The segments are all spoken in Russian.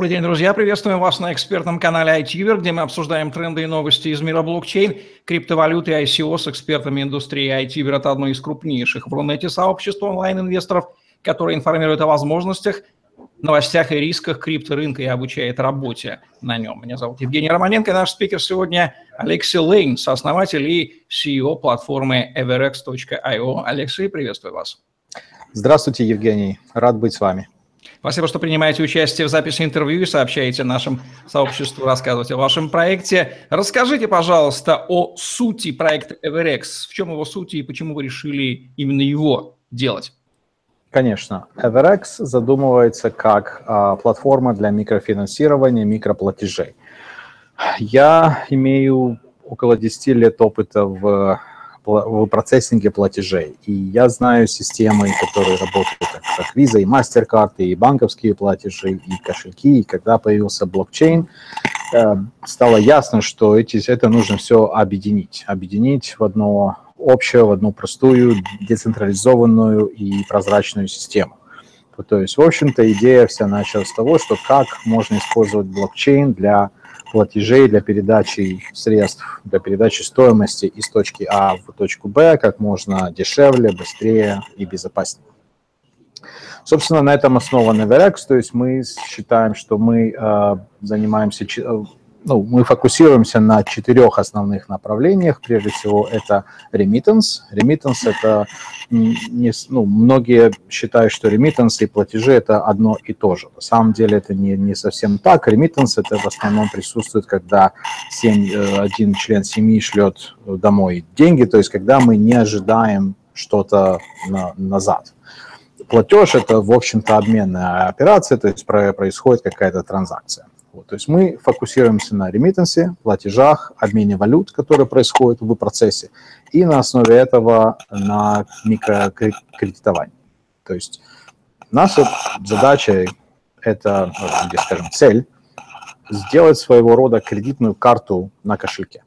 Добрый день, друзья. Приветствуем вас на экспертном канале iTuber, где мы обсуждаем тренды и новости из мира блокчейн, криптовалюты и ICO с экспертами индустрии. iTuber – это одно из крупнейших в Рунете сообществ онлайн-инвесторов, которое информирует о возможностях, новостях и рисках крипторынка и обучает работе на нем. Меня зовут Евгений Романенко, наш спикер сегодня Алексей Лейн, сооснователь и CEO платформы everx.io. Алексей, приветствую вас. Здравствуйте, Евгений. Рад быть с вами. Спасибо, что принимаете участие в записи интервью и сообщаете нашему сообществу, рассказываете о вашем проекте. Расскажите, пожалуйста, о сути проекта Everex. В чем его суть и почему вы решили именно его делать? Конечно. Everex задумывается как а, платформа для микрофинансирования, микроплатежей. Я имею около 10 лет опыта в в процессинге платежей. И я знаю системы, которые работают как, как Visa и MasterCard, и банковские платежи, и кошельки. И когда появился блокчейн, э, стало ясно, что эти, это нужно все объединить. Объединить в одно общее, в одну простую, децентрализованную и прозрачную систему. То есть, в общем-то, идея вся началась с того, что как можно использовать блокчейн для платежей для передачи средств, для передачи стоимости из точки А в точку Б как можно дешевле, быстрее и безопаснее. Собственно, на этом основан Everex, то есть мы считаем, что мы э, занимаемся ну, мы фокусируемся на четырех основных направлениях. Прежде всего, это remittance. Remittance – это не, ну, многие считают, что remittance и платежи – это одно и то же. На самом деле это не, не совсем так. Remittance – это в основном присутствует, когда семь, э, один член семьи шлет домой деньги, то есть когда мы не ожидаем что-то на, назад. Платеж – это, в общем-то, обменная операция, то есть происходит какая-то транзакция. Вот, то есть мы фокусируемся на ремиттенсе, платежах, обмене валют, которые происходят в процессе, и на основе этого на микрокредитовании. То есть наша задача, это, где, скажем, цель, сделать своего рода кредитную карту на кошельке,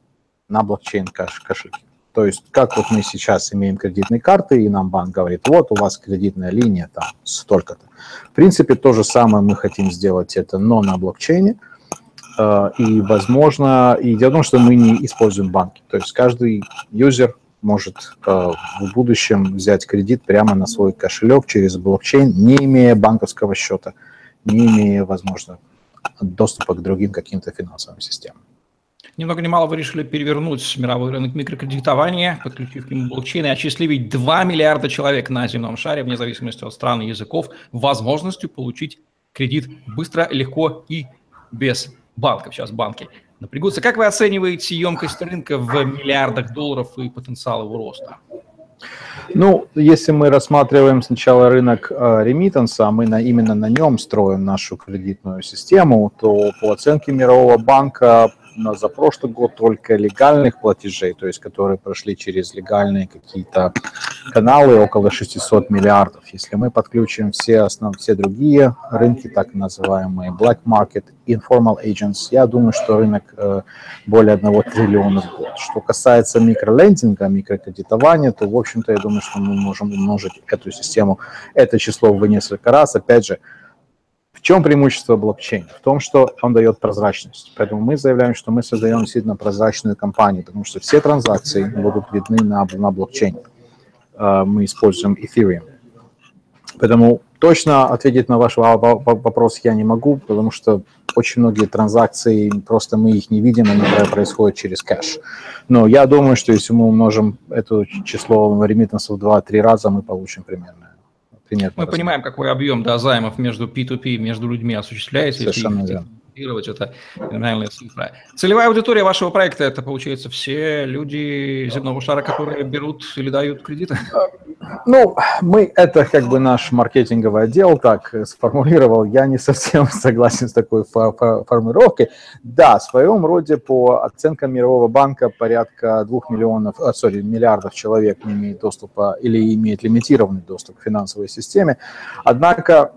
на блокчейн кошельке. То есть, как вот мы сейчас имеем кредитные карты, и нам банк говорит, вот у вас кредитная линия там столько-то. В принципе, то же самое мы хотим сделать это, но на блокчейне. Э, и, возможно, и дело в том, что мы не используем банки. То есть каждый юзер может э, в будущем взять кредит прямо на свой кошелек через блокчейн, не имея банковского счета, не имея, возможно, доступа к другим каким-то финансовым системам. Ни много ни мало вы решили перевернуть мировой рынок микрокредитования, подключив к нему блокчейн и осчастливить 2 миллиарда человек на земном шаре, вне зависимости от стран и языков, возможностью получить кредит быстро, легко и без банков. Сейчас банки напрягутся. Как вы оцениваете емкость рынка в миллиардах долларов и потенциал его роста? Ну, если мы рассматриваем сначала рынок э, ремиттанса, а мы на, именно на нем строим нашу кредитную систему, то по оценке Мирового банка на за прошлый год только легальных платежей, то есть которые прошли через легальные какие-то каналы, около 600 миллиардов. Если мы подключим все, основ, все другие рынки, так называемые black market, informal agents, я думаю, что рынок э, более 1 триллиона в год. Что касается микролендинга, микрокредитования, то, в общем-то, я думаю, что мы можем умножить эту систему, это число в несколько раз. Опять же, чем преимущество блокчейна? В том, что он дает прозрачность. Поэтому мы заявляем, что мы создаем действительно прозрачную компанию, потому что все транзакции будут видны на, на блокчейне. Uh, мы используем Ethereum. Поэтому точно ответить на ваш вопрос я не могу, потому что очень многие транзакции, просто мы их не видим, они происходят через кэш. Но я думаю, что если мы умножим это число ремиттансов в 2-3 раза, мы получим примерно примерно. Мы понимаем, какой объем да, займов между P2P, между людьми осуществляется. Совершенно верно это феноменальная цифра. Целевая аудитория вашего проекта – это, получается, все люди земного шара, которые берут или дают кредиты? Ну, мы, это как бы наш маркетинговый отдел так сформулировал. Я не совсем согласен с такой формулировкой. Да, в своем роде по оценкам Мирового банка порядка двух миллионов, а, sorry, миллиардов человек не имеет доступа или имеет лимитированный доступ к финансовой системе. Однако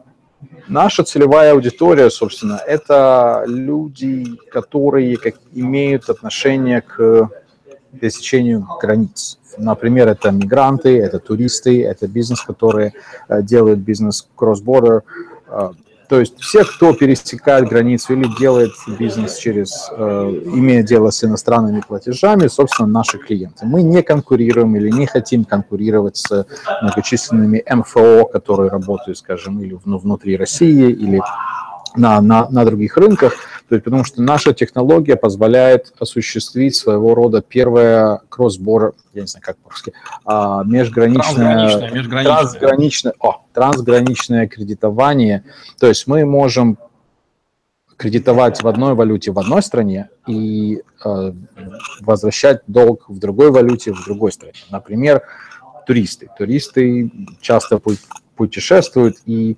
Наша целевая аудитория, собственно, это люди, которые как, имеют отношение к пересечению границ. Например, это мигранты, это туристы, это бизнес, которые э, делают бизнес cross-border. То есть все, кто пересекает границу или делает бизнес через, э, имея дело с иностранными платежами, собственно, наши клиенты. Мы не конкурируем или не хотим конкурировать с многочисленными МФО, которые работают, скажем, или внутри России, или на, на, на других рынках, то есть, потому что наша технология позволяет осуществить своего рода первое кросс-бордер, я не знаю, как по-русски, а, межграничное, трансграничное, межграничное. Трансграничное, о, трансграничное кредитование. То есть мы можем кредитовать в одной валюте в одной стране и э, возвращать долг в другой валюте в другой стране. Например, туристы. Туристы часто путешествуют и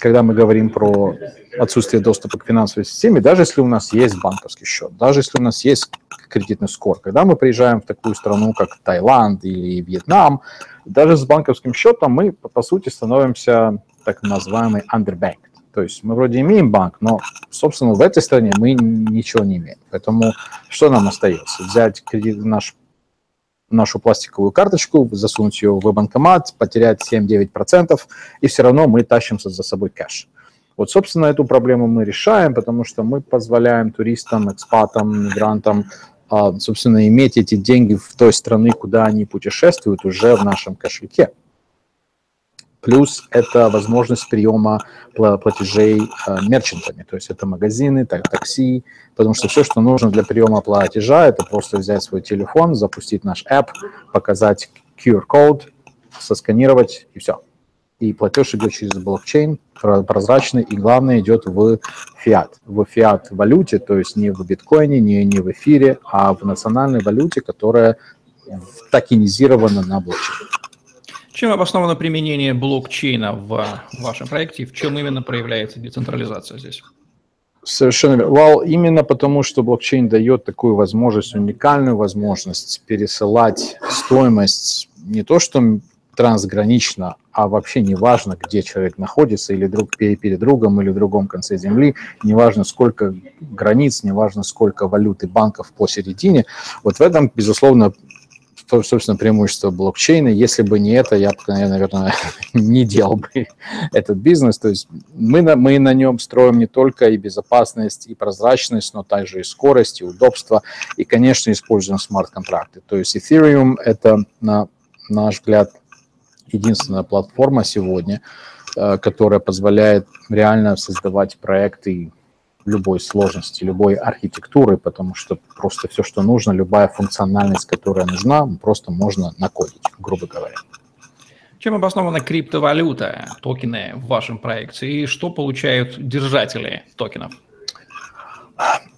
когда мы говорим про отсутствие доступа к финансовой системе, даже если у нас есть банковский счет, даже если у нас есть кредитный скор, когда мы приезжаем в такую страну, как Таиланд или Вьетнам, даже с банковским счетом мы, по сути, становимся так называемый underbanked. То есть мы вроде имеем банк, но, собственно, в этой стране мы ничего не имеем. Поэтому что нам остается? Взять кредит, наш нашу пластиковую карточку, засунуть ее в банкомат, потерять 7-9%, и все равно мы тащимся за собой кэш. Вот, собственно, эту проблему мы решаем, потому что мы позволяем туристам, экспатам, мигрантам, а, собственно, иметь эти деньги в той стране, куда они путешествуют, уже в нашем кошельке. Плюс это возможность приема платежей э, мерчантами, то есть это магазины, так, такси, потому что все, что нужно для приема платежа, это просто взять свой телефон, запустить наш app, показать QR-код, сосканировать и все. И платеж идет через блокчейн, прозрачный, и главное идет в фиат, в фиат-валюте, то есть не в биткоине, не, не в эфире, а в национальной валюте, которая токенизирована на блокчейне. Чем обосновано применение блокчейна в вашем проекте и в чем именно проявляется децентрализация здесь? Совершенно верно. Well, именно потому, что блокчейн дает такую возможность, уникальную возможность пересылать стоимость не то, что трансгранично, а вообще не важно, где человек находится, или друг перед другом, или в другом конце земли, не важно, сколько границ, не важно, сколько валюты банков посередине. Вот в этом, безусловно, собственно, преимущество блокчейна. Если бы не это, я бы, наверное, не делал бы этот бизнес. То есть мы на, мы на нем строим не только и безопасность, и прозрачность, но также и скорость, и удобство, и, конечно, используем смарт-контракты. То есть Ethereum – это, на наш взгляд, единственная платформа сегодня, э, которая позволяет реально создавать проекты любой сложности, любой архитектуры, потому что просто все, что нужно, любая функциональность, которая нужна, просто можно накодить, грубо говоря. Чем обоснована криптовалюта, токены в вашем проекте, и что получают держатели токенов?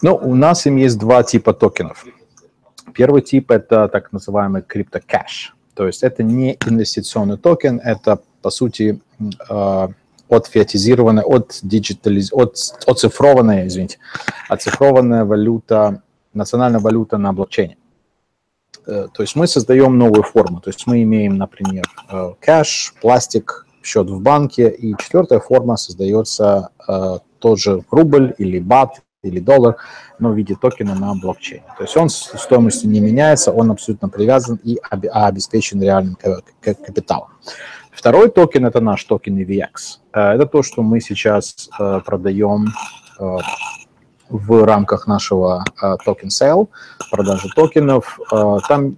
Ну, у нас им есть два типа токенов. Первый тип – это так называемый криптокэш. То есть это не инвестиционный токен, это, по сути, э, отфиатизированная, от диджитализ... от... оцифрованная, извините, оцифрованная валюта, национальная валюта на блокчейне. Э, то есть мы создаем новую форму. То есть мы имеем, например, э, кэш, пластик, счет в банке, и четвертая форма создается э, тот же рубль или бат или доллар, но в виде токена на блокчейне. То есть он стоимостью не меняется, он абсолютно привязан и обеспечен реальным капиталом. Второй токен – это наш токен EVX. Э, это то, что мы сейчас э, продаем э, в рамках нашего token sale, продажи токенов. Там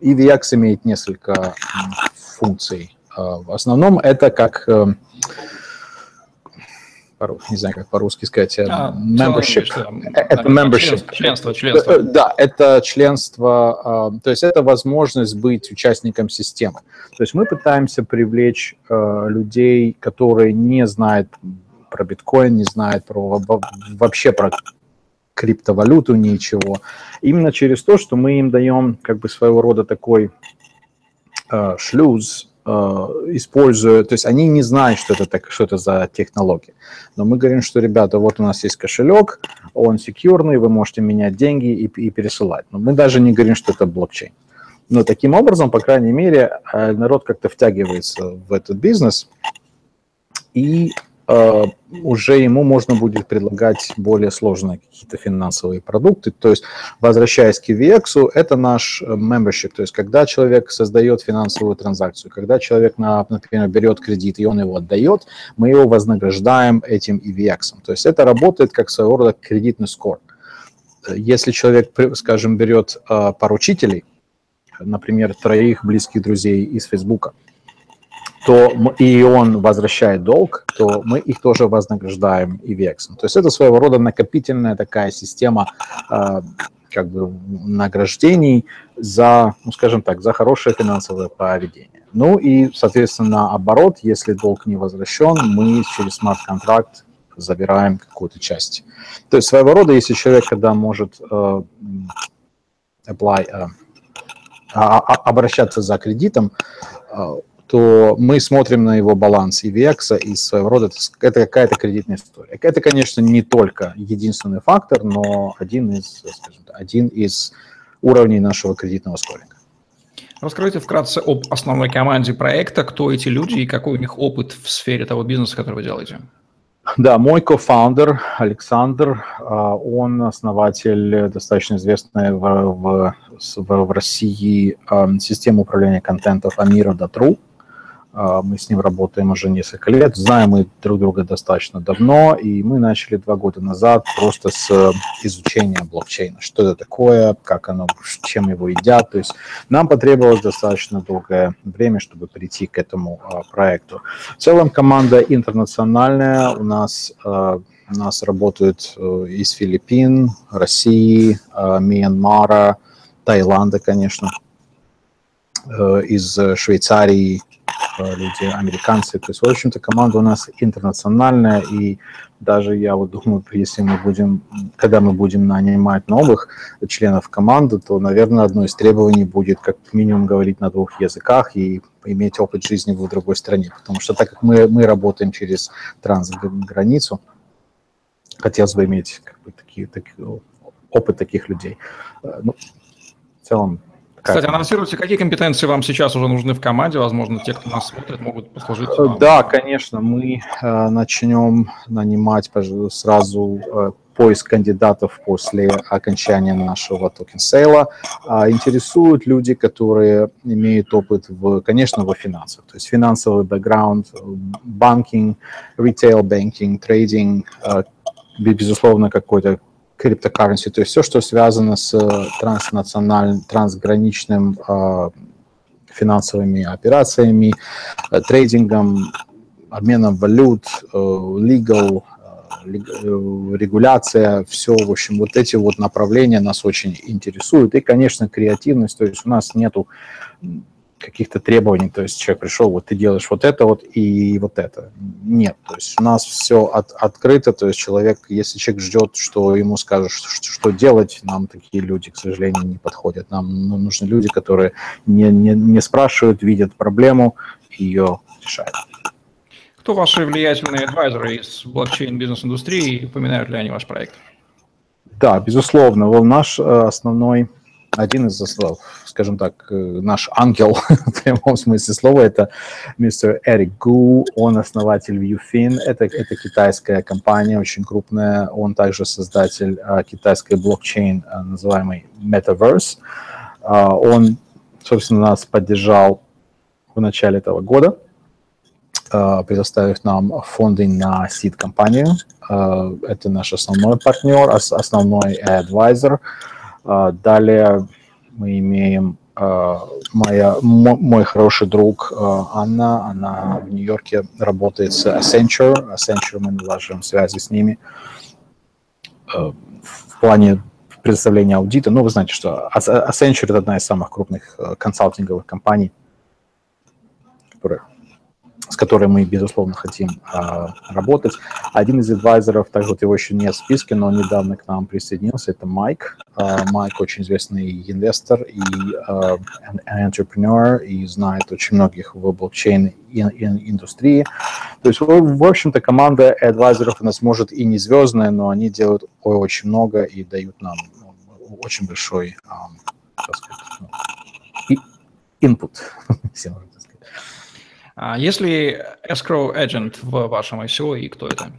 EVX имеет несколько функций. В основном это как не знаю, как по-русски сказать, а, membership. Это membership. Членство, членство. Да, это членство, то есть это возможность быть участником системы. То есть мы пытаемся привлечь людей, которые не знают про биткоин, не знают про вообще про криптовалюту, ничего. Именно через то, что мы им даем как бы своего рода такой шлюз, Э, используя, то есть они не знают, что это, так, что это за технология. Но мы говорим, что, ребята, вот у нас есть кошелек, он секьюрный, вы можете менять деньги и, и пересылать. Но мы даже не говорим, что это блокчейн. Но таким образом, по крайней мере, э, народ как-то втягивается в этот бизнес. И э, уже ему можно будет предлагать более сложные какие-то финансовые продукты. То есть, возвращаясь к EVX, это наш э, membership, то есть, когда человек создает финансовую транзакцию, когда человек, например, берет кредит и он его отдает, мы его вознаграждаем этим EVX. То есть, это работает как своего рода кредитный скор. Если человек, скажем, берет э, поручителей, например, троих близких друзей из Фейсбука, то и он возвращает долг, то мы их тоже вознаграждаем и вексом. То есть это своего рода накопительная такая система э, как бы награждений за, ну, скажем так, за хорошее финансовое поведение. Ну и, соответственно, наоборот, если долг не возвращен, мы через смарт-контракт забираем какую-то часть. То есть своего рода, если человек, когда может э, apply, э, а, а, обращаться за кредитом, э, то мы смотрим на его баланс EVX и своего рода это какая-то кредитная история. Это, конечно, не только единственный фактор, но один из, скажем один из уровней нашего кредитного скоринга. Раскройте вкратце об основной команде проекта, кто эти люди и какой у них опыт в сфере того бизнеса, который вы делаете. Да, мой кофаундер Александр, а, он основатель достаточно известной в, в, в, России системы управления контентом Амира.тру. А, мы с ним работаем уже несколько лет, знаем мы друг друга достаточно давно, и мы начали два года назад просто с изучения блокчейна. Что это такое, как оно, чем его едят. То есть нам потребовалось достаточно долгое время, чтобы прийти к этому а, проекту. В целом команда интернациональная. У нас, а, у нас работают э, из Филиппин, России, Мьянмара, Таиланда, конечно, э, из Швейцарии, люди американцы. То есть, в общем-то, команда у нас интернациональная, и даже я вот думаю, если мы будем, когда мы будем нанимать новых членов команды, то, наверное, одно из требований будет как минимум говорить на двух языках и иметь опыт жизни в другой стране. Потому что так как мы, мы работаем через трансграницу, хотелось бы иметь как бы, такие, такие, опыт таких людей. Э, ну, в целом, кстати, анонсируйте, какие компетенции вам сейчас уже нужны в команде? Возможно, те, кто нас смотрит, могут послужить вам. Да, конечно. Мы э, начнем нанимать сразу э, поиск кандидатов после окончания нашего токен сейла. А, интересуют люди, которые имеют опыт, в, конечно, во финансах. То есть финансовый бэкграунд, банкинг, ритейл банкинг, трейдинг, э, безусловно, какой-то криптокарренси, то есть все, что связано с э, транснациональным, трансграничным э, финансовыми операциями, э, трейдингом, обменом валют, э, legal, э, э, регуляция, все, в общем, вот эти вот направления нас очень интересуют. И, конечно, креативность, то есть у нас нету каких-то требований, то есть человек пришел, вот ты делаешь вот это вот и вот это. Нет, то есть у нас все от, открыто, то есть человек, если человек ждет, что ему скажут, что, что делать, нам такие люди, к сожалению, не подходят. Нам ну, нужны люди, которые не, не, не спрашивают, видят проблему и ее решают. Кто ваши влиятельные адвайзеры из блокчейн-бизнес-индустрии и упоминают ли они ваш проект? Да, безусловно. Well, наш э, основной один из, скажем так, э, наш ангел в прямом смысле слова, это мистер Эрик Гу, он основатель ViewFin, это, это китайская компания, очень крупная, он также создатель а, китайской блокчейн, а, называемый Metaverse. А, он, собственно, нас поддержал в начале этого года, предоставив нам фонды на сид-компанию. Это наш основной партнер, основной адвайзер. А, далее мы имеем а, моя, мой хороший друг а, Анна, она в Нью-Йорке работает с Accenture. Accenture мы налаживаем связи с ними в плане предоставления аудита. Ну, вы знаете, что Accenture – это одна из самых крупных консалтинговых компаний, которая с которой мы, безусловно, хотим э, работать. Один из адвайзеров, также вот его еще нет в списке, но недавно к нам присоединился, это Майк. Э, Майк очень известный инвестор и э, entrepreneur, и знает очень многих в блокчейн-индустрии. То есть, в, общем-то, команда адвайзеров у нас может и не звездная, но они делают очень много и дают нам ну, очень большой, э, сказать, ну, input, А есть ли escrow agent в вашем ICO и кто это?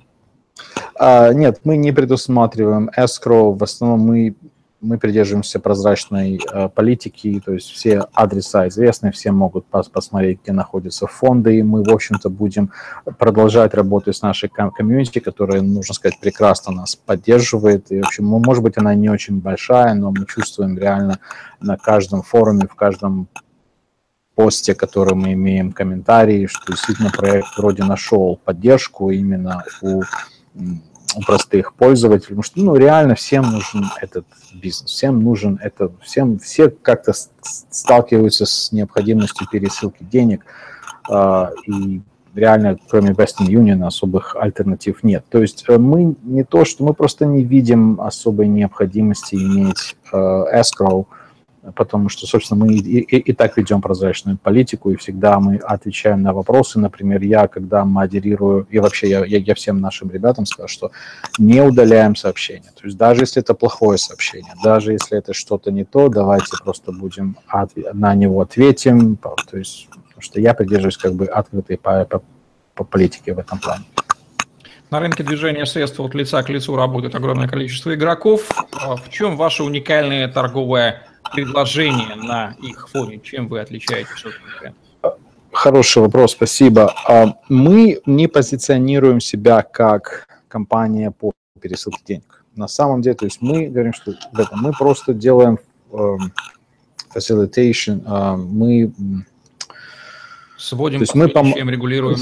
А, нет, мы не предусматриваем escrow. В основном мы мы придерживаемся прозрачной э, политики, то есть все адреса известны, все могут пос посмотреть, где находятся фонды, и мы, в общем-то, будем продолжать работать с нашей комьюнити, которая, нужно сказать, прекрасно нас поддерживает, и, в общем, может быть, она не очень большая, но мы чувствуем реально на каждом форуме, в каждом посте, который мы имеем комментарии, что действительно проект вроде нашел поддержку именно у у простых пользователей, потому что, ну, реально всем нужен этот бизнес, всем нужен это, всем, все как-то сталкиваются с необходимостью пересылки денег, э, и реально, кроме Western Union, особых альтернатив нет. То есть э, мы не то, что мы просто не видим особой необходимости иметь э, escrow, потому что, собственно, мы и, и, и так ведем прозрачную политику, и всегда мы отвечаем на вопросы. Например, я, когда модерирую, и вообще я, я, я всем нашим ребятам скажу, что не удаляем сообщения. То есть даже если это плохое сообщение, даже если это что-то не то, давайте просто будем от, на него ответим. То есть, потому что я придерживаюсь как бы открытой по, по, по политике в этом плане. На рынке движения средств от лица к лицу работает огромное количество игроков. А в чем ваша уникальная торговая предложения на их фоне? Чем вы отличаетесь от конкурентов? Хороший вопрос, спасибо. А, мы не позиционируем себя как компания по пересылке денег. На самом деле, то есть мы говорим, что мы просто делаем эм, facilitation, а, мы Сводим, то есть мы пом... регулируем?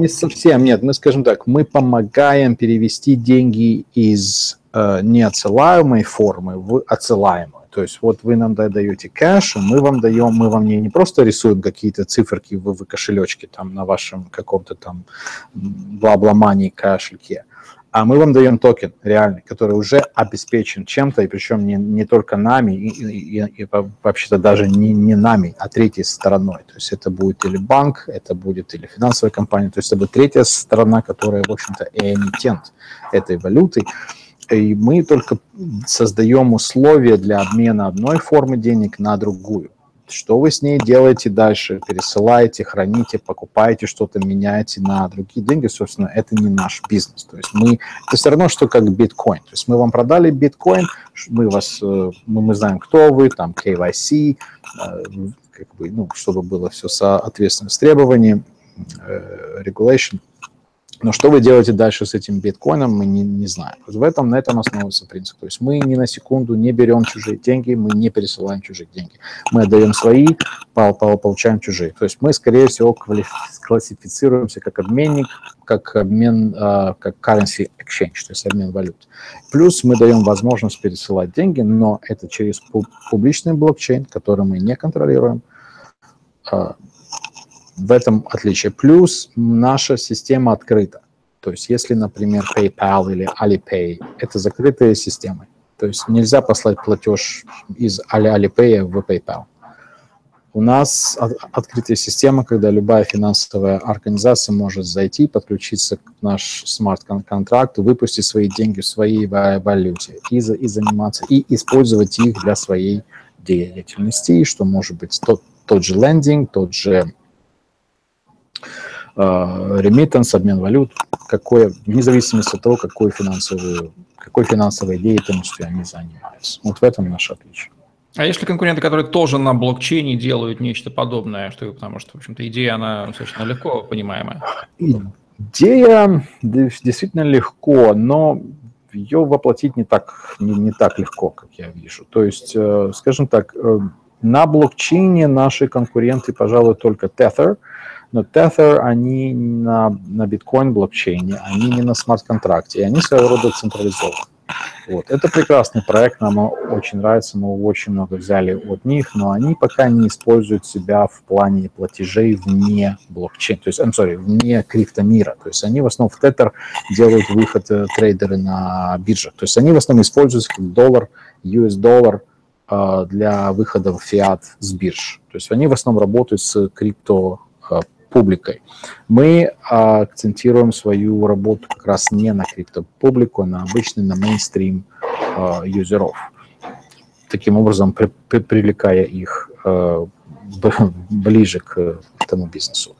Не совсем, нет. Мы, скажем так, мы помогаем перевести деньги из э, неотсылаемой формы в отсылаемую. То есть вот вы нам даете кэш, мы вам даем, мы вам не, не просто рисуем какие-то циферки в, в кошелечке там на вашем каком-то там бла-бла-мани кошельке, а мы вам даем токен реальный, который уже обеспечен чем-то, и причем не, не только нами, и, и, и, и вообще-то даже не, не нами, а третьей стороной. То есть это будет или банк, это будет или финансовая компания, то есть это будет третья сторона, которая, в общем-то, эмитент этой валюты и мы только создаем условия для обмена одной формы денег на другую. Что вы с ней делаете дальше? Пересылаете, храните, покупаете что-то, меняете на другие деньги, собственно, это не наш бизнес. То есть мы, это все равно, что как биткоин. То есть мы вам продали биткоин, мы вас, э, мы, мы знаем, кто вы, там KYC, э, как бы, ну, чтобы было все соответственно с требованием, э, regulation, но что вы делаете дальше с этим биткоином, мы не, не знаем. Вот в этом, на этом основывается принцип. То есть мы ни на секунду не берем чужие деньги, мы не пересылаем чужие деньги. Мы отдаем свои, получаем чужие. То есть мы, скорее всего, классифицируемся как обменник, как обмен, а, как currency exchange, то есть обмен валют. Плюс мы даем возможность пересылать деньги, но это через публичный блокчейн, который мы не контролируем а, в этом отличие. Плюс наша система открыта. То есть если, например, PayPal или Alipay, это закрытые системы. То есть нельзя послать платеж из Alipay в PayPal. У нас открытая система, когда любая финансовая организация может зайти, подключиться к наш смарт-контракт, выпустить свои деньги в своей валюте и, и заниматься, и использовать их для своей деятельности, что может быть тот, тот же лендинг, тот же ремиттанс, обмен валют, какое, вне зависимости от того, какой финансовую, какой финансовой деятельностью они занимаются. Вот в этом наше отличие. А есть ли конкуренты, которые тоже на блокчейне делают нечто подобное, что, потому что, в общем-то, идея, она достаточно легко понимаемая? Идея действительно легко, но ее воплотить не так, не, не так легко, как я вижу. То есть, э, скажем так, э, на блокчейне наши конкуренты, пожалуй, только Tether – но Tether, они на, на биткоин блокчейне, они не на смарт-контракте, и они своего рода централизованы. Вот. Это прекрасный проект, нам очень нравится, мы очень много взяли от них, но они пока не используют себя в плане платежей вне блокчейна, то есть, I'm sorry, вне криптомира. То есть они в основном в Tether делают выход э, трейдеры на биржах. То есть они в основном используются как доллар, US-доллар э, для выхода в фиат с бирж. То есть они в основном работают с крипто э, публикой. Мы а, акцентируем свою работу как раз не на криптопублику, а на обычный, на мейнстрим а, юзеров. Таким образом, при, при, привлекая их а, ближе к этому бизнесу.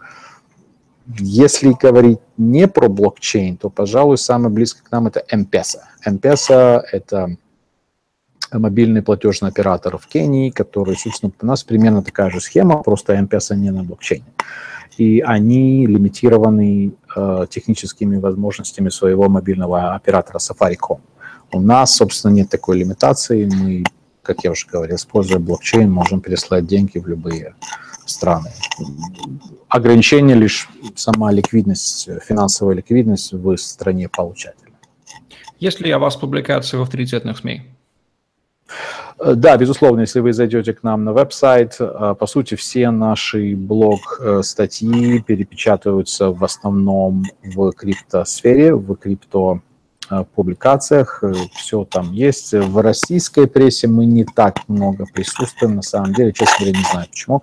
Если говорить не про блокчейн, то, пожалуй, самое близко к нам это M-Pesa. M-Pesa – это мобильный платежный оператор в Кении, который, собственно, у нас примерно такая же схема, просто M-Pesa не на блокчейне. И они лимитированы э, техническими возможностями своего мобильного оператора Safaricom. У нас, собственно, нет такой лимитации. Мы, как я уже говорил, используя блокчейн, можем переслать деньги в любые страны. Ограничение лишь сама ликвидность, финансовая ликвидность в стране получателя. Есть ли у вас публикации в авторитетных СМИ? Э, да, безусловно, если вы зайдете к нам на веб-сайт, э, по сути, все наши блог-статьи перепечатываются в основном в криптосфере, в крипто публикациях, э, все там есть. В российской прессе мы не так много присутствуем, на самом деле, честно говоря, не знаю почему.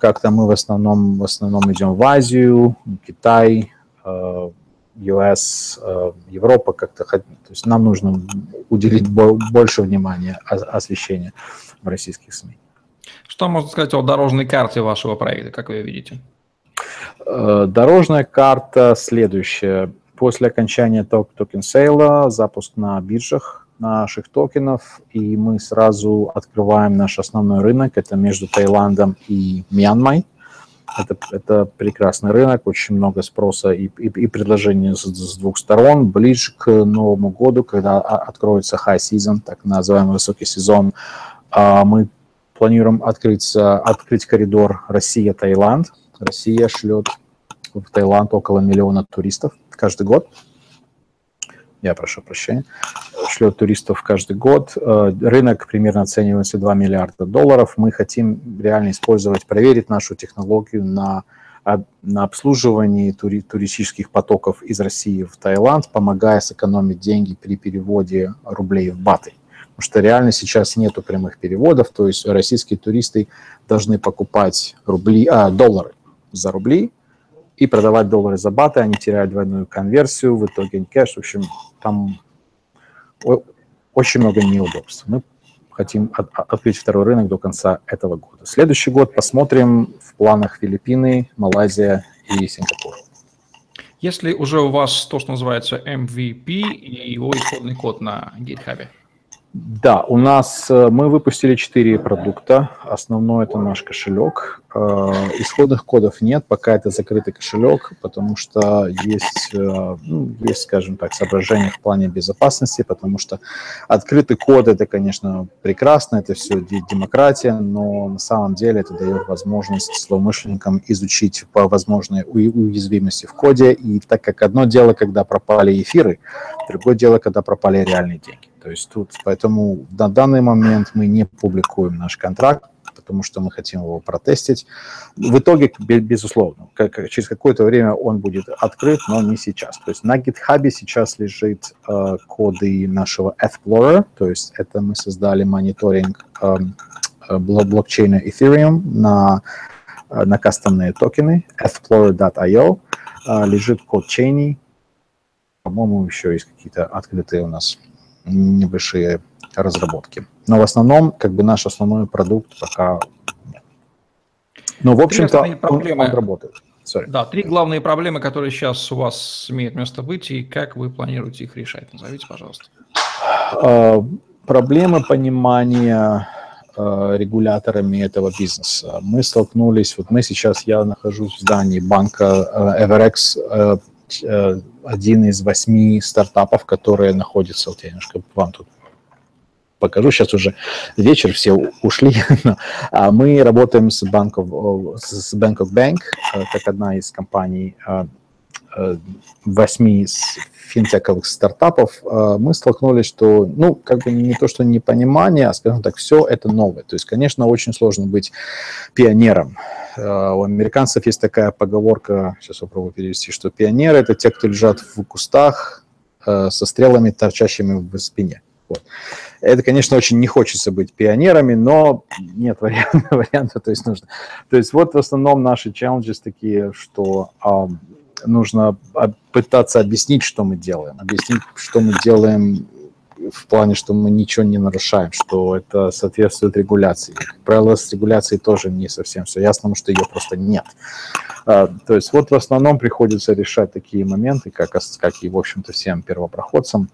Как-то мы в основном, в основном идем в Азию, Китай, US, э, Европа как-то, то есть нам нужно уделить больше внимания освещению в российских СМИ. Что можно сказать о дорожной карте вашего проекта, как вы ее видите? Э, дорожная карта следующая. После окончания токен сейла запуск на биржах наших токенов, и мы сразу открываем наш основной рынок, это между Таиландом и Мьянмой. Это, это прекрасный рынок, очень много спроса и, и, и предложений с, с двух сторон. Ближе к Новому году, когда откроется high season, так называемый высокий сезон, а, мы планируем открыться, открыть коридор Россия-Таиланд. Россия шлет в Таиланд около миллиона туристов каждый год. Я прошу прощения. Шлет туристов каждый год. Э, рынок примерно оценивается 2 миллиарда долларов. Мы хотим реально использовать, проверить нашу технологию на на обслуживании тури, туристических потоков из России в Таиланд, помогая сэкономить деньги при переводе рублей в баты. Потому что реально сейчас нету прямых переводов, то есть российские туристы должны покупать рубли, а, доллары за рубли, и продавать доллары за баты, они теряют двойную конверсию, в итоге кэш, в общем, там очень много неудобств. Мы хотим от, открыть второй рынок до конца этого года. Следующий год посмотрим в планах Филиппины, Малайзия и Сингапур. Если уже у вас то, что называется MVP и его исходный код на GitHub? Да, у нас э, мы выпустили четыре продукта. Основной это наш кошелек. Э, исходных кодов нет, пока это закрытый кошелек, потому что есть, э, ну, есть, скажем так, соображения в плане безопасности, потому что открытый код это, конечно, прекрасно, это все демократия, но на самом деле это дает возможность злоумышленникам изучить по возможной уязвимости в коде. И так как одно дело, когда пропали эфиры, другое дело, когда пропали реальные деньги. То есть тут, поэтому на данный момент мы не публикуем наш контракт, потому что мы хотим его протестить. В итоге, безусловно, через какое-то время он будет открыт, но не сейчас. То есть на GitHub сейчас лежит э, коды нашего Explorer, то есть это мы создали мониторинг э, блокчейна Ethereum на, э, на кастомные токены, explorer.io, э, лежит код Chainy, по-моему, еще есть какие-то открытые у нас небольшие разработки. Но в основном, как бы наш основной продукт пока нет. Но, в общем-то, он, он работает. Sorry. Да, три главные проблемы, которые сейчас у вас имеют место быть, и как вы планируете их решать? Назовите, пожалуйста. Uh, проблема понимания uh, регуляторами этого бизнеса. Мы столкнулись, вот мы сейчас, я нахожусь в здании банка uh, Everex, один из восьми стартапов, которые находятся, вот я немножко вам тут покажу, сейчас уже вечер, все ушли, а мы работаем с Bank of, с Bank of Bank, э, как одна из компаний э, восьми финтековых стартапов, мы столкнулись, что, ну, как бы не то, что непонимание, а, скажем так, все это новое. То есть, конечно, очень сложно быть пионером Э, у американцев есть такая поговорка, сейчас попробую перевести, что пионеры – это те, кто лежат в кустах э, со стрелами, торчащими в спине. Вот. Это, конечно, очень не хочется быть пионерами, но нет варианта, варианта то есть нужно. То есть вот в основном наши челленджи такие, что э, нужно пытаться объяснить, что мы делаем, объяснить, что мы делаем в плане, что мы ничего не нарушаем, что это соответствует регуляции. Как правило, с регуляцией тоже не совсем все ясно, потому что ее просто нет. А, то есть вот в основном приходится решать такие моменты, как, как и, в общем-то, всем первопроходцам.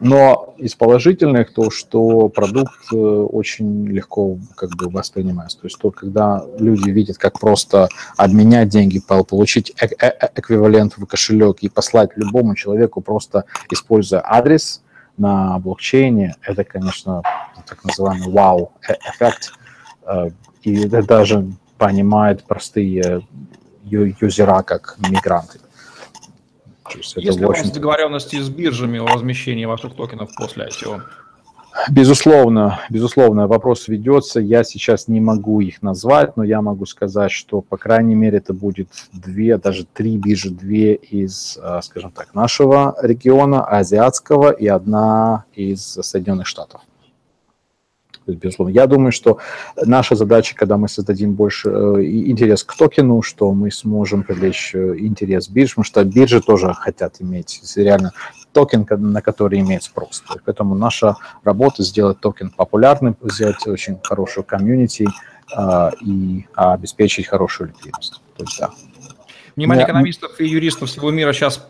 Но из положительных то, что продукт э, очень легко как бы воспринимается. То есть то, когда люди видят, как просто обменять деньги, получить э -э эквивалент в кошелек и послать любому человеку, просто используя адрес на блокчейне, это, конечно, так называемый вау-эффект. Э, и это даже понимают простые юзера, как мигранты. Есть ли у вас договоренности с биржами о размещении ваших токенов после ICO? Безусловно, безусловно, вопрос ведется. Я сейчас не могу их назвать, но я могу сказать, что, по крайней мере, это будет две, даже три биржи, две из, а, скажем так, нашего региона, азиатского, и одна из Соединенных Штатов безусловно. Я думаю, что наша задача, когда мы создадим больше э, интерес к токену, что мы сможем привлечь э, интерес бирж, потому что биржи тоже хотят иметь реально токен, на который имеет спрос. Поэтому наша работа сделать токен популярным, сделать очень хорошую комьюнити э, и обеспечить хорошую ликвидность. То есть, да. Внимание экономистов и юристов всего мира сейчас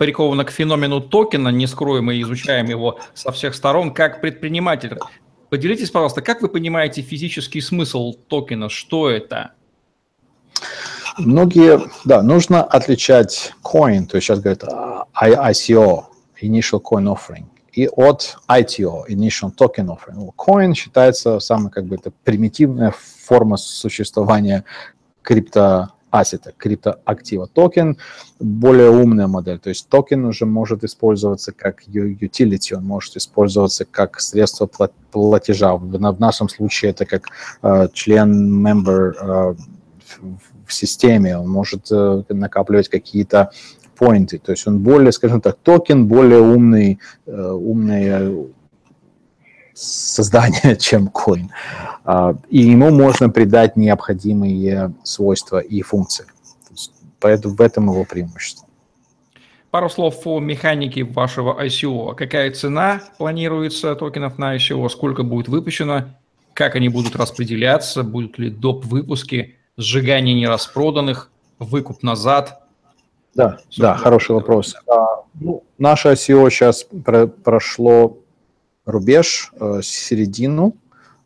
приковано к феномену токена, не скроем и изучаем его со всех сторон, как предприниматель Поделитесь, пожалуйста, как вы понимаете физический смысл токена? Что это? Многие, да, нужно отличать coin, то есть сейчас говорят а, ICO, Initial Coin Offering, и от ITO, Initial Token Offering. Coin считается самой как бы это примитивная форма существования крипто asset а, криптоактива. Токен более умная модель, то есть токен уже может использоваться как utility, он может использоваться как средство платежа. В нашем случае это как э, член member э, в системе, он может э, накапливать какие-то поинты, то есть он более, скажем так, токен более умный, э, умный создания, чем coin. А, и ему можно придать необходимые свойства и функции. Поэтому в этом его преимущество. Пару слов о механике вашего ICO. Какая цена планируется токенов на ICO, сколько будет выпущено, как они будут распределяться, будут ли доп. выпуски, сжигание нераспроданных, выкуп назад? Да, да, хороший вопрос. А, ну, наше ICO сейчас про прошло рубеж, э, середину.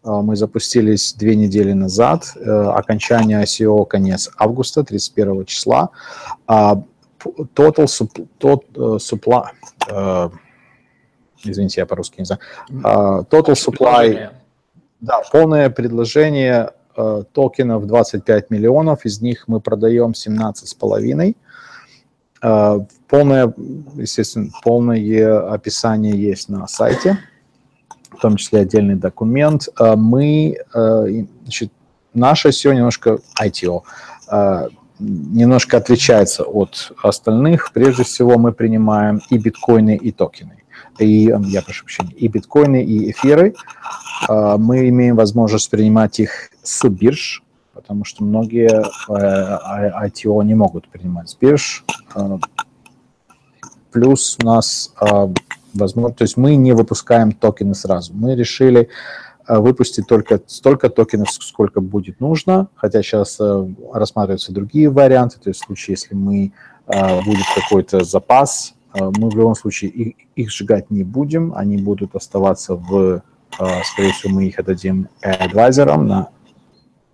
Э, мы запустились две недели назад, э, окончание ICO конец августа, 31 числа. А total supply, извините, я по-русски не знаю, а, total supply, да, полное предложение токенов 25 миллионов, из них мы продаем 17 с половиной. Полное, естественно, полное описание есть на сайте в том числе отдельный документ. Э, мы, э, значит, наше SEO немножко ITO э, немножко отличается от остальных. Прежде всего мы принимаем и биткоины, и токены. И, я прошу прощения, и биткоины, и эфиры. Мы имеем возможность принимать их с бирж, потому что многие ITO не могут принимать с бирж. Плюс у нас возможно, то есть мы не выпускаем токены сразу. Мы решили э, выпустить только столько токенов, сколько будет нужно, хотя сейчас э, рассматриваются другие варианты, то есть в случае, если мы э, будет какой-то запас, мы в любом случае их, их сжигать не будем, они будут оставаться в, скорее всего, мы их отдадим адвайзерам на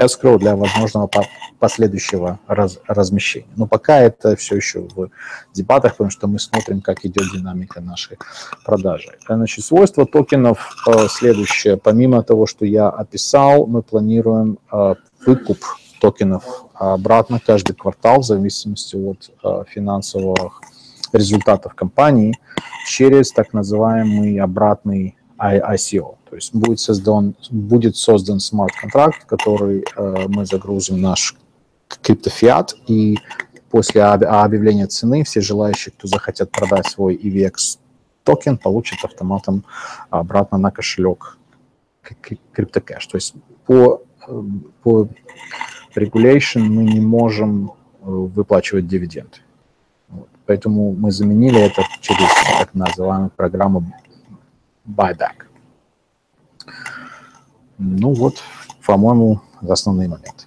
escrow для возможного последующего раз, размещения. Но пока это все еще в дебатах, потому что мы смотрим, как идет динамика нашей продажи. Значит, свойства токенов э, следующее. Помимо того, что я описал, мы планируем э, выкуп токенов обратно каждый квартал в зависимости от э, финансовых результатов компании через так называемый обратный ICO. То есть будет создан, будет создан смарт-контракт, который э, мы загрузим наш криптофиат, и после объявления цены все желающие, кто захотят продать свой EVX токен, получат автоматом обратно на кошелек криптокэш. То есть по, э, по regulation мы не можем э, выплачивать дивиденды. Вот. Поэтому мы заменили это через так называемую программу buyback. Ну вот, по-моему, основные моменты.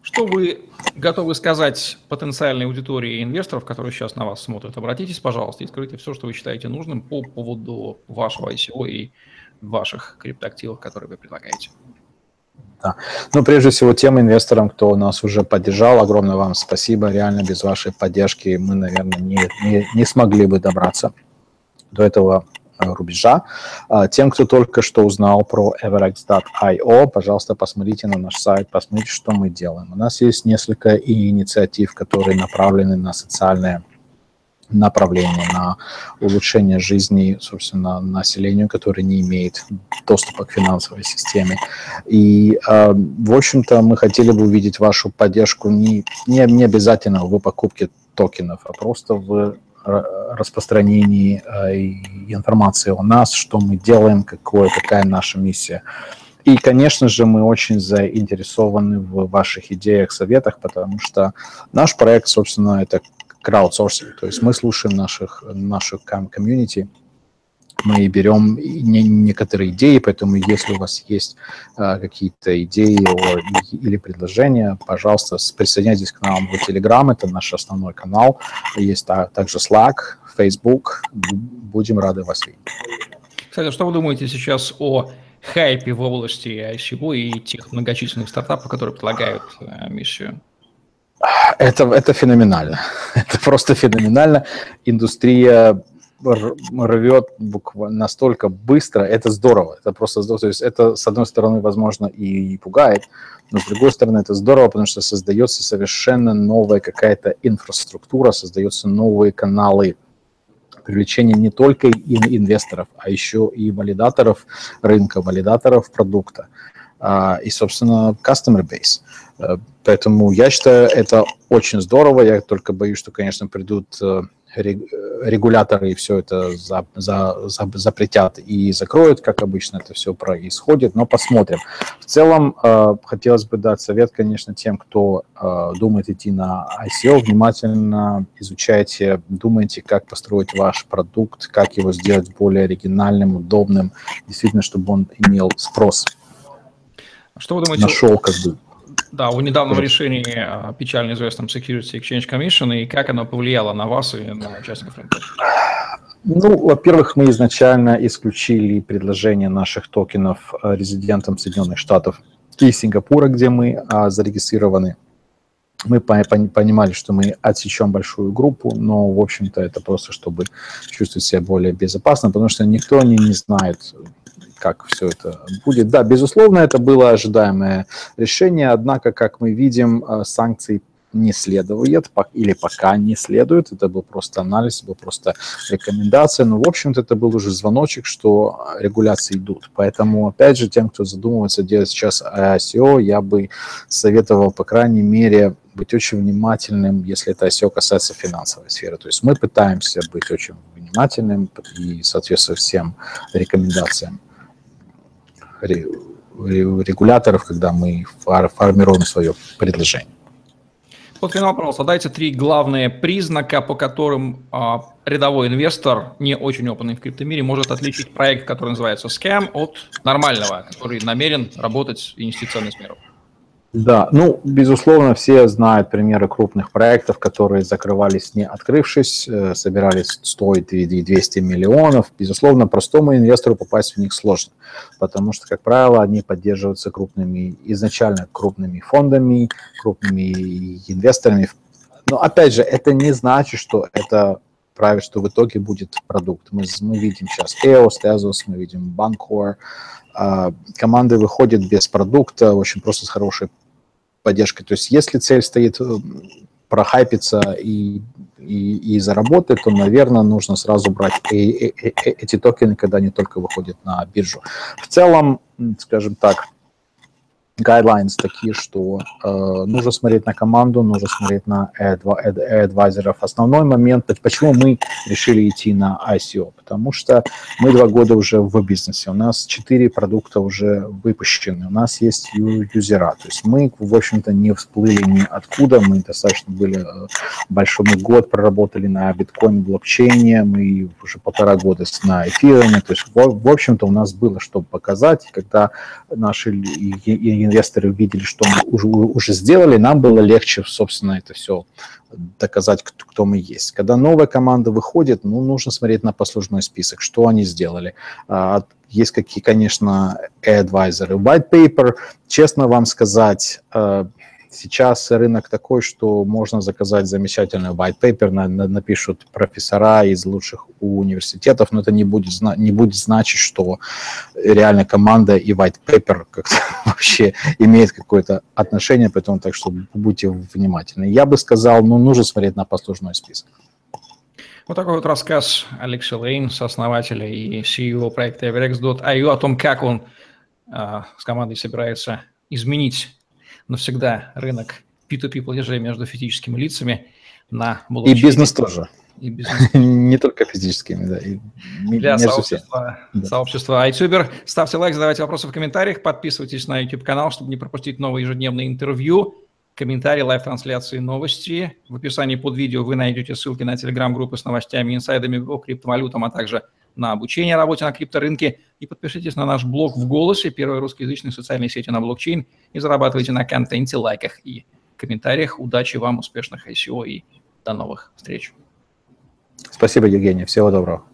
Что вы готовы сказать потенциальной аудитории инвесторов, которые сейчас на вас смотрят? Обратитесь, пожалуйста, и скажите все, что вы считаете нужным по поводу вашего ICO и ваших криптоактивов, которые вы предлагаете. Да. Ну, прежде всего, тем инвесторам, кто нас уже поддержал, огромное вам спасибо. Реально без вашей поддержки мы, наверное, не, не, не смогли бы добраться до этого рубежа. А, тем, кто только что узнал про everx.io, пожалуйста, посмотрите на наш сайт, посмотрите, что мы делаем. У нас есть несколько инициатив, которые направлены на социальные направление на улучшение жизни, собственно, населению, которое не имеет доступа к финансовой системе. И, э, в общем-то, мы хотели бы увидеть вашу поддержку не, не, не обязательно в покупке токенов, а просто в распространении э, информации о нас, что мы делаем, какое, какая наша миссия. И, конечно же, мы очень заинтересованы в ваших идеях, советах, потому что наш проект, собственно, это краудсорсинг. То есть мы слушаем наших, нашу комьюнити, мы берем не, некоторые идеи, поэтому если у вас есть а, какие-то идеи or, или предложения, пожалуйста, присоединяйтесь к нам в Telegram, это наш основной канал. Есть та, также Slack, Facebook. Будем рады вас видеть. Кстати, что вы думаете сейчас о хайпе в области ICO и тех многочисленных стартапов, которые предлагают э, миссию? Это, это феноменально. Это просто феноменально. Индустрия рвет буквально настолько быстро, это здорово, это просто здорово. То есть это, с одной стороны, возможно, и, пугает, но с другой стороны, это здорово, потому что создается совершенно новая какая-то инфраструктура, создаются новые каналы привлечения не только инвесторов, а еще и валидаторов рынка, валидаторов продукта а, и, собственно, customer base. Э, поэтому я считаю, это очень здорово. Я только боюсь, что, конечно, придут э, регуляторы все это за, за, за, запретят и закроют, как обычно это все происходит, но посмотрим. В целом, э, хотелось бы дать совет, конечно, тем, кто э, думает идти на ICO, внимательно изучайте, думайте, как построить ваш продукт, как его сделать более оригинальным, удобным, действительно, чтобы он имел спрос. Что вы думаете? Нашел как бы да, о недавнем решении печально известном Security Exchange Commission и как оно повлияло на вас и на участников рынка? Ну, во-первых, мы изначально исключили предложение наших токенов а, резидентам Соединенных Штатов и Сингапура, где мы а, зарегистрированы. Мы понимали, что мы отсечем большую группу, но, в общем-то, это просто, чтобы чувствовать себя более безопасно, потому что никто не, не знает, как все это будет. Да, безусловно, это было ожидаемое решение, однако, как мы видим, э, санкции не следует или пока не следует. Это был просто анализ, был просто рекомендация. Но, в общем-то, это был уже звоночек, что регуляции идут. Поэтому, опять же, тем, кто задумывается делать сейчас ICO, я бы советовал, по крайней мере, быть очень внимательным, если это ICO касается финансовой сферы. То есть мы пытаемся быть очень внимательным и соответствовать всем рекомендациям регуляторов, когда мы формируем свое предложение. Вот финал, пожалуйста, дайте три главные признака, по которым а, рядовой инвестор, не очень опытный в криптомире, может отличить проект, который называется Scam, от нормального, который намерен работать и нести ценность миру. Да, ну, безусловно, все знают примеры крупных проектов, которые закрывались не открывшись, э, собирались стоить 200 миллионов. Безусловно, простому инвестору попасть в них сложно, потому что, как правило, они поддерживаются крупными, изначально крупными фондами, крупными инвесторами. Но, опять же, это не значит, что это правит, что в итоге будет продукт. Мы, мы видим сейчас EOS, Tezos, мы видим Bancor, а, команды выходят без продукта, очень просто с хорошей поддержкой. То есть если цель стоит э, прохайпиться и, и, и заработать, то, наверное, нужно сразу брать и, и, эти токены, когда они только выходят на биржу. В целом, скажем так, guidelines такие, что э, нужно смотреть на команду, нужно смотреть на адвайзеров. Основной момент, почему мы решили идти на ICO, потому что мы два года уже в бизнесе, у нас четыре продукта уже выпущены, у нас есть юзера, то есть мы, в общем-то, не всплыли ни откуда, мы достаточно были э, большой год проработали на биткоин блокчейне, мы уже полтора года на эфире, то есть, в, в общем-то, у нас было что показать, когда наши инвесторы увидели, что мы уже, уже сделали, нам было легче, собственно, это все доказать, кто, кто мы есть. Когда новая команда выходит, ну, нужно смотреть на послужной список, что они сделали. А, есть какие, конечно, advisor, white paper. Честно вам сказать, э, Сейчас рынок такой, что можно заказать замечательный white paper, на, на, напишут профессора из лучших университетов, но это не будет, не будет значить, что реально команда и white paper как вообще имеет какое-то отношение, поэтому так что будьте внимательны. Я бы сказал, ну, нужно смотреть на послужной список. Вот такой вот рассказ Алекса Лейн, сооснователя и CEO проекта Everex.io о том, как он э, с командой собирается изменить навсегда рынок P2P платежей между физическими лицами на блокчейне. И бизнес тоже. И бизнес. Не только физическими, да. И Для сообщества, да. сообщества iTuber. Ставьте лайк, задавайте вопросы в комментариях, подписывайтесь на YouTube-канал, чтобы не пропустить новые ежедневные интервью, комментарии, live-трансляции, новости. В описании под видео вы найдете ссылки на телеграм-группы с новостями, инсайдами по криптовалютам, а также на обучение работе на крипторынке. И подпишитесь на наш блог в голосе, первой русскоязычной социальной сети на блокчейн, и зарабатывайте на контенте, лайках и комментариях. Удачи вам, успешных ICO и до новых встреч. Спасибо, Евгений. Всего доброго.